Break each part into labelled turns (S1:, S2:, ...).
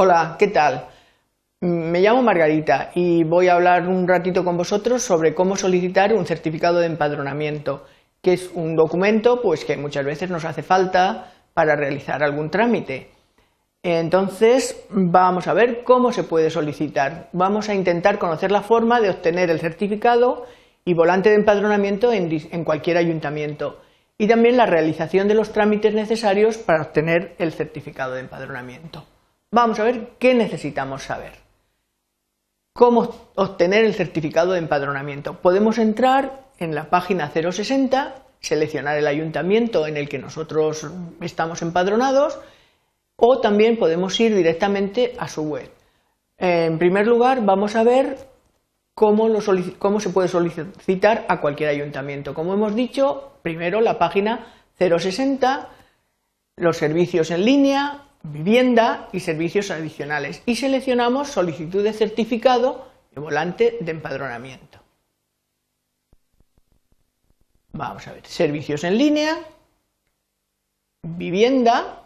S1: Hola, ¿qué tal? Me llamo Margarita y voy a hablar un ratito con vosotros sobre cómo solicitar un certificado de empadronamiento, que es un documento pues que muchas veces nos hace falta para realizar algún trámite. Entonces, vamos a ver cómo se puede solicitar. Vamos a intentar conocer la forma de obtener el certificado y volante de empadronamiento en, cualquier ayuntamiento y también la realización de los trámites necesarios para obtener el certificado de empadronamiento. Vamos a ver qué necesitamos saber cómo obtener el certificado de empadronamiento. Podemos entrar en la página 060, seleccionar el ayuntamiento en el que nosotros estamos empadronados o también podemos ir directamente a su web. En primer lugar, vamos a ver cómo, se puede solicitar a cualquier ayuntamiento. Como hemos dicho, primero la página 060, los servicios en línea, vivienda y servicios adicionales y seleccionamos solicitud de certificado de volante de empadronamiento. Vamos a ver, servicios en línea, vivienda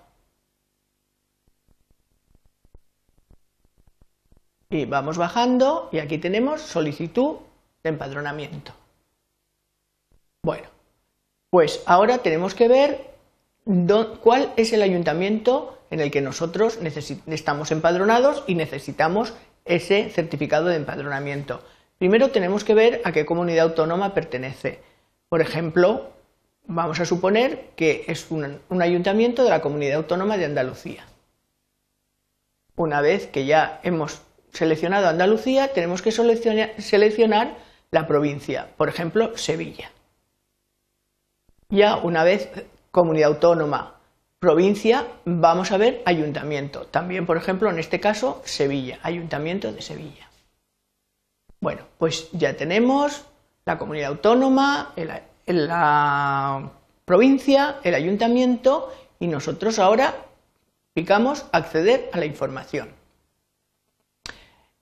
S1: y vamos bajando y aquí tenemos solicitud de empadronamiento. Bueno, pues ahora tenemos que ver cuál es el ayuntamiento en el que nosotros estamos empadronados y necesitamos ese certificado de empadronamiento. Primero tenemos que ver a qué comunidad autónoma pertenece. Por ejemplo, vamos a suponer que es un, un ayuntamiento de la comunidad autónoma de Andalucía. Una vez que ya hemos seleccionado Andalucía, tenemos que seleccionar la provincia, por ejemplo, Sevilla. Ya una vez comunidad autónoma, provincia, vamos a ver ayuntamiento. También, por ejemplo, en este caso, Sevilla, ayuntamiento de Sevilla. Bueno, pues ya tenemos la comunidad autónoma, la provincia, el ayuntamiento y nosotros ahora picamos acceder a la información.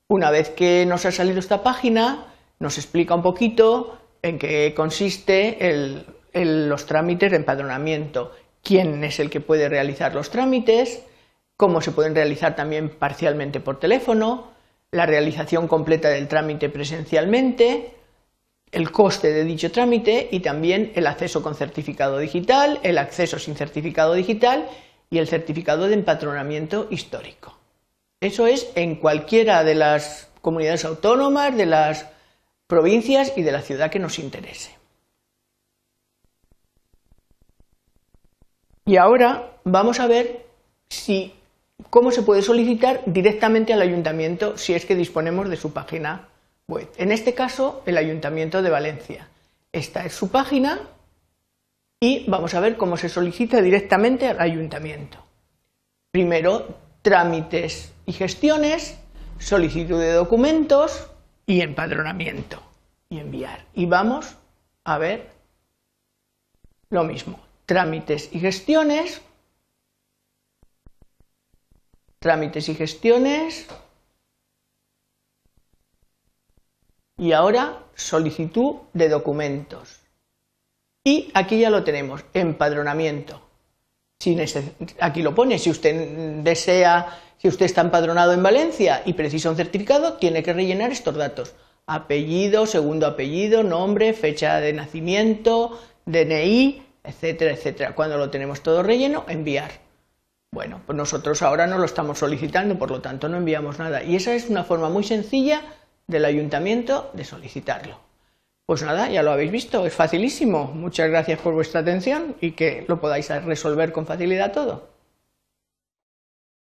S1: Una vez que nos ha salido esta página, nos explica un poquito en qué consiste los trámites de empadronamiento, quién es el que puede realizar los trámites, cómo se pueden realizar también parcialmente por teléfono, la realización completa del trámite presencialmente, el coste de dicho trámite y también el acceso con certificado digital, el acceso sin certificado digital y el certificado de empadronamiento histórico. Eso es en cualquiera de las comunidades autónomas, de las provincias y de la ciudad que nos interese. Y ahora vamos a ver si, cómo se puede solicitar directamente al ayuntamiento si es que disponemos de su página web. En este caso, el Ayuntamiento de Valencia. Esta es su página y vamos a ver cómo se solicita directamente al ayuntamiento. Primero, trámites y gestiones, solicitud de documentos y empadronamiento y enviar. Y vamos a ver lo mismo trámites y gestiones, trámites y gestiones, y ahora solicitud de documentos. Y aquí ya lo tenemos, empadronamiento. Aquí lo pone, si usted desea, si usted está empadronado en Valencia y precisa un certificado, tiene que rellenar estos datos. Apellido, segundo apellido, nombre, fecha de nacimiento, DNI, etcétera, etcétera. Cuando lo tenemos todo relleno, enviar. Bueno, pues nosotros ahora no lo estamos solicitando, por lo tanto no enviamos nada. Y esa es una forma muy sencilla del ayuntamiento de solicitarlo. Pues nada, ya lo habéis visto, es facilísimo. Muchas gracias por vuestra atención y que lo podáis resolver con facilidad todo.